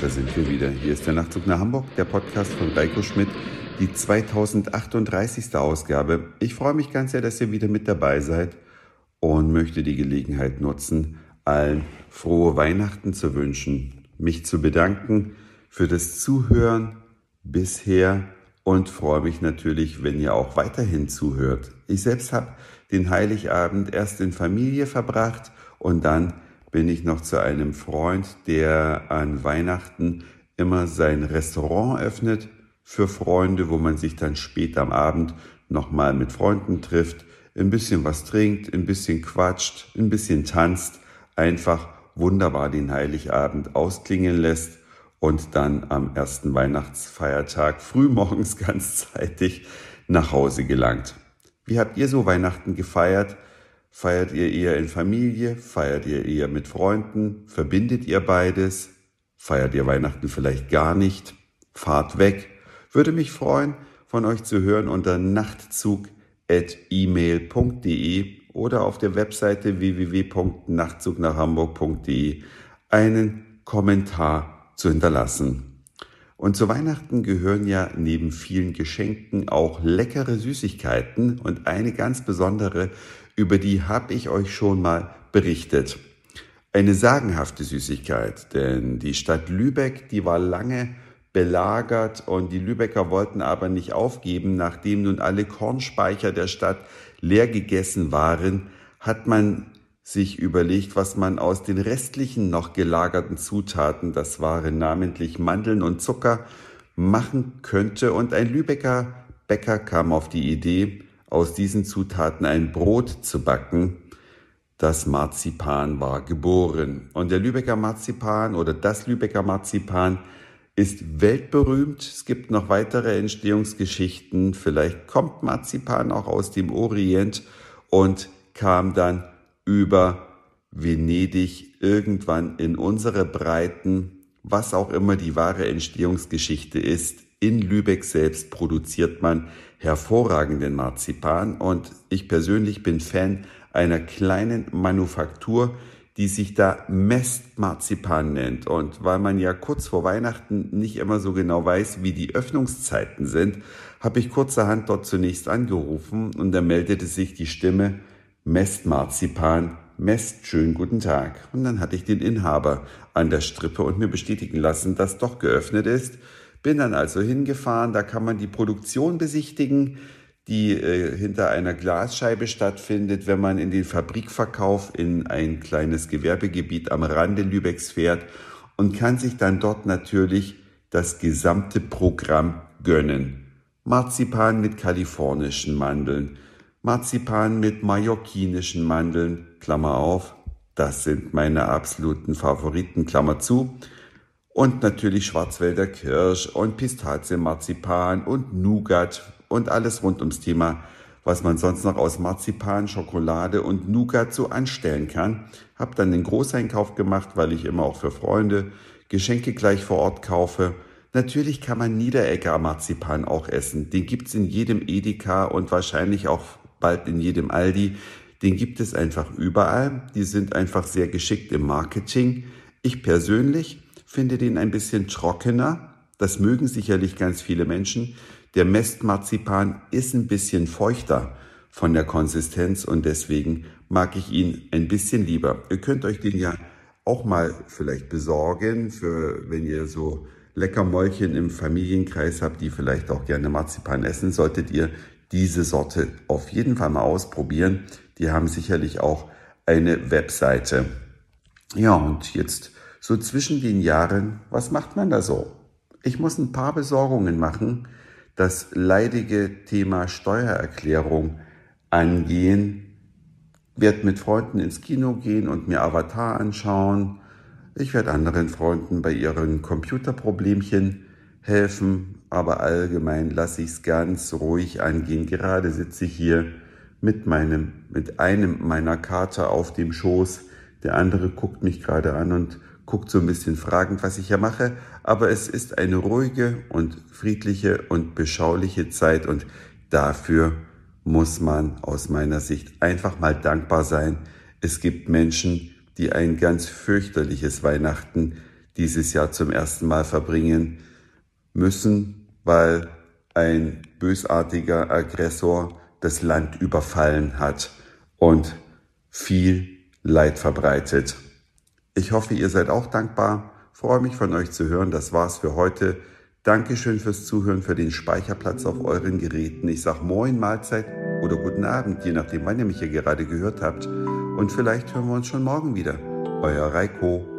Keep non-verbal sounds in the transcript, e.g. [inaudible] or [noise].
da sind wir wieder. Hier ist der Nachtzug nach Hamburg, der Podcast von Reiko Schmidt, die 2038. Ausgabe. Ich freue mich ganz sehr, dass ihr wieder mit dabei seid und möchte die Gelegenheit nutzen, allen frohe Weihnachten zu wünschen, mich zu bedanken für das Zuhören bisher und freue mich natürlich, wenn ihr auch weiterhin zuhört. Ich selbst habe den Heiligabend erst in Familie verbracht und dann bin ich noch zu einem Freund, der an Weihnachten immer sein Restaurant öffnet für Freunde, wo man sich dann spät am Abend nochmal mit Freunden trifft, ein bisschen was trinkt, ein bisschen quatscht, ein bisschen tanzt, einfach wunderbar den Heiligabend ausklingen lässt und dann am ersten Weihnachtsfeiertag frühmorgens [laughs] ganz zeitig nach Hause gelangt. Wie habt ihr so Weihnachten gefeiert? Feiert ihr eher in Familie? Feiert ihr eher mit Freunden? Verbindet ihr beides? Feiert ihr Weihnachten vielleicht gar nicht? Fahrt weg. Würde mich freuen, von euch zu hören unter nachtzug.email.de oder auf der Webseite www.nachtzugnachhamburg.de einen Kommentar zu hinterlassen. Und zu Weihnachten gehören ja neben vielen Geschenken auch leckere Süßigkeiten und eine ganz besondere, über die habe ich euch schon mal berichtet. Eine sagenhafte Süßigkeit, denn die Stadt Lübeck, die war lange belagert und die Lübecker wollten aber nicht aufgeben, nachdem nun alle Kornspeicher der Stadt leer gegessen waren, hat man sich überlegt, was man aus den restlichen noch gelagerten Zutaten, das waren namentlich Mandeln und Zucker, machen könnte. Und ein Lübecker Bäcker kam auf die Idee, aus diesen Zutaten ein Brot zu backen. Das Marzipan war geboren. Und der Lübecker Marzipan oder das Lübecker Marzipan ist weltberühmt. Es gibt noch weitere Entstehungsgeschichten. Vielleicht kommt Marzipan auch aus dem Orient und kam dann über Venedig irgendwann in unsere Breiten, was auch immer die wahre Entstehungsgeschichte ist. In Lübeck selbst produziert man hervorragenden Marzipan und ich persönlich bin Fan einer kleinen Manufaktur, die sich da Mestmarzipan nennt. Und weil man ja kurz vor Weihnachten nicht immer so genau weiß, wie die Öffnungszeiten sind, habe ich kurzerhand dort zunächst angerufen und da meldete sich die Stimme, Mest Marzipan, Mest schön guten Tag. Und dann hatte ich den Inhaber an der Strippe und mir bestätigen lassen, dass doch geöffnet ist. Bin dann also hingefahren, da kann man die Produktion besichtigen, die äh, hinter einer Glasscheibe stattfindet, wenn man in den Fabrikverkauf in ein kleines Gewerbegebiet am Rande Lübecks fährt und kann sich dann dort natürlich das gesamte Programm gönnen. Marzipan mit kalifornischen Mandeln, Marzipan mit mallorquinischen Mandeln, Klammer auf, das sind meine absoluten Favoriten, Klammer zu. Und natürlich Schwarzwälder Kirsch und Pistazienmarzipan und Nougat und alles rund ums Thema, was man sonst noch aus Marzipan, Schokolade und Nougat so anstellen kann. Hab dann den Großeinkauf gemacht, weil ich immer auch für Freunde Geschenke gleich vor Ort kaufe. Natürlich kann man Niederegger Marzipan auch essen. Den gibt's in jedem Edeka und wahrscheinlich auch bald in jedem Aldi. Den gibt es einfach überall. Die sind einfach sehr geschickt im Marketing. Ich persönlich finde den ein bisschen trockener. Das mögen sicherlich ganz viele Menschen. Der Mestmarzipan ist ein bisschen feuchter von der Konsistenz und deswegen mag ich ihn ein bisschen lieber. Ihr könnt euch den ja auch mal vielleicht besorgen, für wenn ihr so Leckermäulchen im Familienkreis habt, die vielleicht auch gerne Marzipan essen, solltet ihr diese Sorte auf jeden Fall mal ausprobieren. Die haben sicherlich auch eine Webseite. Ja, und jetzt so zwischen den Jahren, was macht man da so? Ich muss ein paar Besorgungen machen, das leidige Thema Steuererklärung angehen, werde mit Freunden ins Kino gehen und mir Avatar anschauen. Ich werde anderen Freunden bei ihren Computerproblemchen helfen, aber allgemein lasse ich es ganz ruhig angehen. Gerade sitze ich hier mit meinem, mit einem meiner Kater auf dem Schoß. Der andere guckt mich gerade an und guckt so ein bisschen fragend, was ich hier mache. Aber es ist eine ruhige und friedliche und beschauliche Zeit und dafür muss man aus meiner Sicht einfach mal dankbar sein. Es gibt Menschen, die ein ganz fürchterliches Weihnachten dieses Jahr zum ersten Mal verbringen müssen, weil ein bösartiger Aggressor das Land überfallen hat und viel Leid verbreitet. Ich hoffe, ihr seid auch dankbar. Freue mich von euch zu hören. Das war's für heute. Dankeschön fürs Zuhören, für den Speicherplatz auf euren Geräten. Ich sag Moin, Mahlzeit oder guten Abend, je nachdem, wann ihr mich hier gerade gehört habt. Und vielleicht hören wir uns schon morgen wieder. Euer Reiko.